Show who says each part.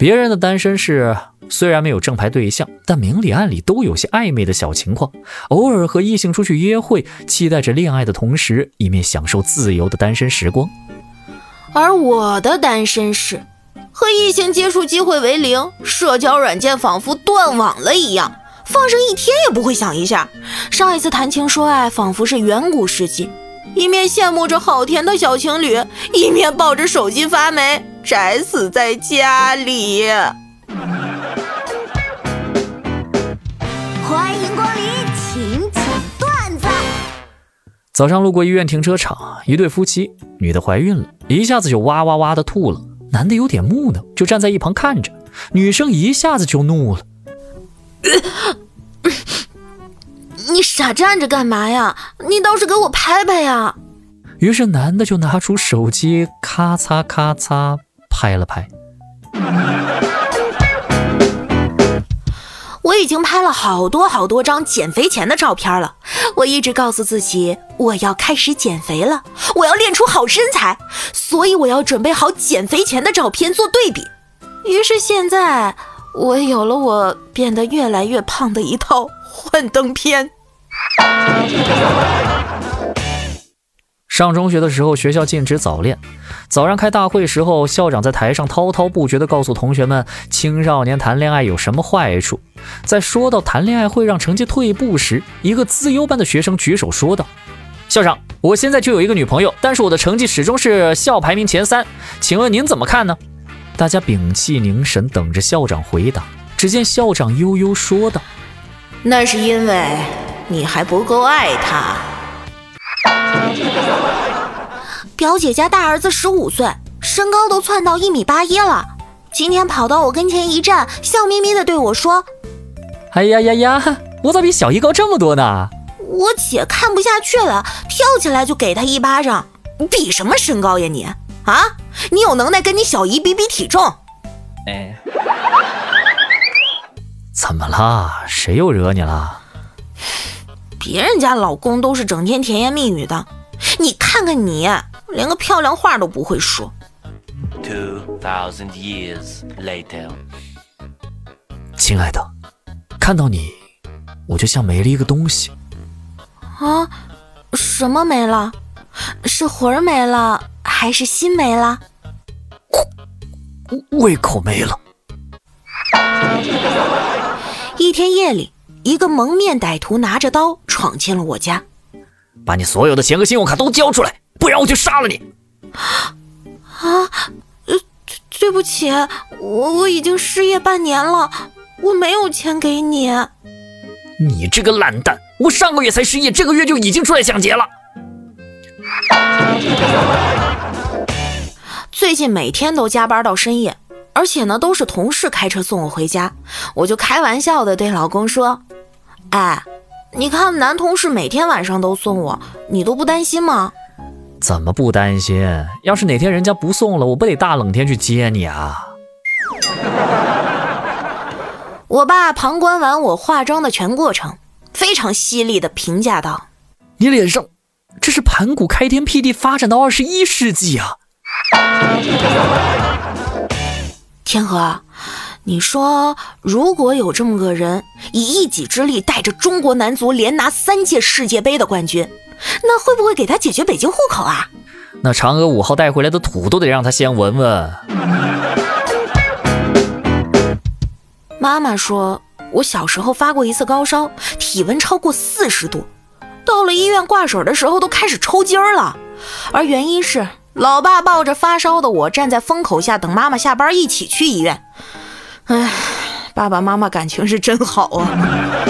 Speaker 1: 别人的单身是虽然没有正牌对象，但明里暗里都有些暧昧的小情况，偶尔和异性出去约会，期待着恋爱的同时，一面享受自由的单身时光。
Speaker 2: 而我的单身是和异性接触机会为零，社交软件仿佛断网了一样，放上一天也不会响一下。上一次谈情说爱，仿佛是远古时期，一面羡慕着好甜的小情侣，一面抱着手机发霉，宅死在家里。
Speaker 3: 欢迎光临请讲段子。
Speaker 1: 早上路过医院停车场，一对夫妻，女的怀孕了，一下子就哇哇哇的吐了，男的有点木讷，就站在一旁看着，女生一下子就怒了。
Speaker 2: 你傻站着干嘛呀？你倒是给我拍拍呀！
Speaker 1: 于是男的就拿出手机，咔嚓咔嚓拍了拍。
Speaker 2: 我已经拍了好多好多张减肥前的照片了。我一直告诉自己，我要开始减肥了，我要练出好身材，所以我要准备好减肥前的照片做对比。于是现在，我有了我变得越来越胖的一套幻灯片。
Speaker 1: 上中学的时候，学校禁止早恋。早上开大会时候，校长在台上滔滔不绝地告诉同学们，青少年谈恋爱有什么坏处。在说到谈恋爱会让成绩退步时，一个自优班的学生举手说道：“校长，我现在就有一个女朋友，但是我的成绩始终是校排名前三，请问您怎么看呢？”大家屏气凝神，等着校长回答。只见校长悠悠说道：“
Speaker 2: 那是因为你还不够爱她。” 表姐家大儿子十五岁，身高都窜到一米八一了。今天跑到我跟前一站，笑眯眯的对我说：“
Speaker 1: 哎呀呀呀，我咋比小姨高这么多呢？”
Speaker 2: 我姐看不下去了，跳起来就给他一巴掌：“比什么身高呀你？啊，你有能耐跟你小姨比比体重？”哎，
Speaker 1: 怎么了？谁又惹你了？
Speaker 2: 别人家老公都是整天甜言蜜语的，你看看你，连个漂亮话都不会说。Two thousand years
Speaker 1: later，亲爱的，看到你，我就像没了一个东西。
Speaker 2: 啊？什么没了？是魂儿没了，还是心没了？
Speaker 1: 胃口没了。
Speaker 2: 一天夜里。一个蒙面歹徒拿着刀闯进了我家，
Speaker 1: 把你所有的钱和信用卡都交出来，不然我就杀了你！
Speaker 2: 啊，呃，对不起，我我已经失业半年了，我没有钱给你。
Speaker 1: 你这个烂蛋，我上个月才失业，这个月就已经出来抢劫了。
Speaker 2: 最近每天都加班到深夜。而且呢，都是同事开车送我回家，我就开玩笑的对老公说：“哎，你看男同事每天晚上都送我，你都不担心吗？”
Speaker 1: 怎么不担心？要是哪天人家不送了，我不得大冷天去接你啊？
Speaker 2: 我爸旁观完我化妆的全过程，非常犀利的评价道：“
Speaker 1: 你脸上这是盘古开天辟地，发展到二十一世纪啊！”
Speaker 2: 天河，你说如果有这么个人，以一己之力带着中国男足连拿三届世界杯的冠军，那会不会给他解决北京户口啊？
Speaker 1: 那嫦娥五号带回来的土都得让他先闻闻。
Speaker 2: 妈妈说，我小时候发过一次高烧，体温超过四十度，到了医院挂水的时候都开始抽筋儿了，而原因是。老爸抱着发烧的我站在风口下等妈妈下班一起去医院。哎，爸爸妈妈感情是真好啊。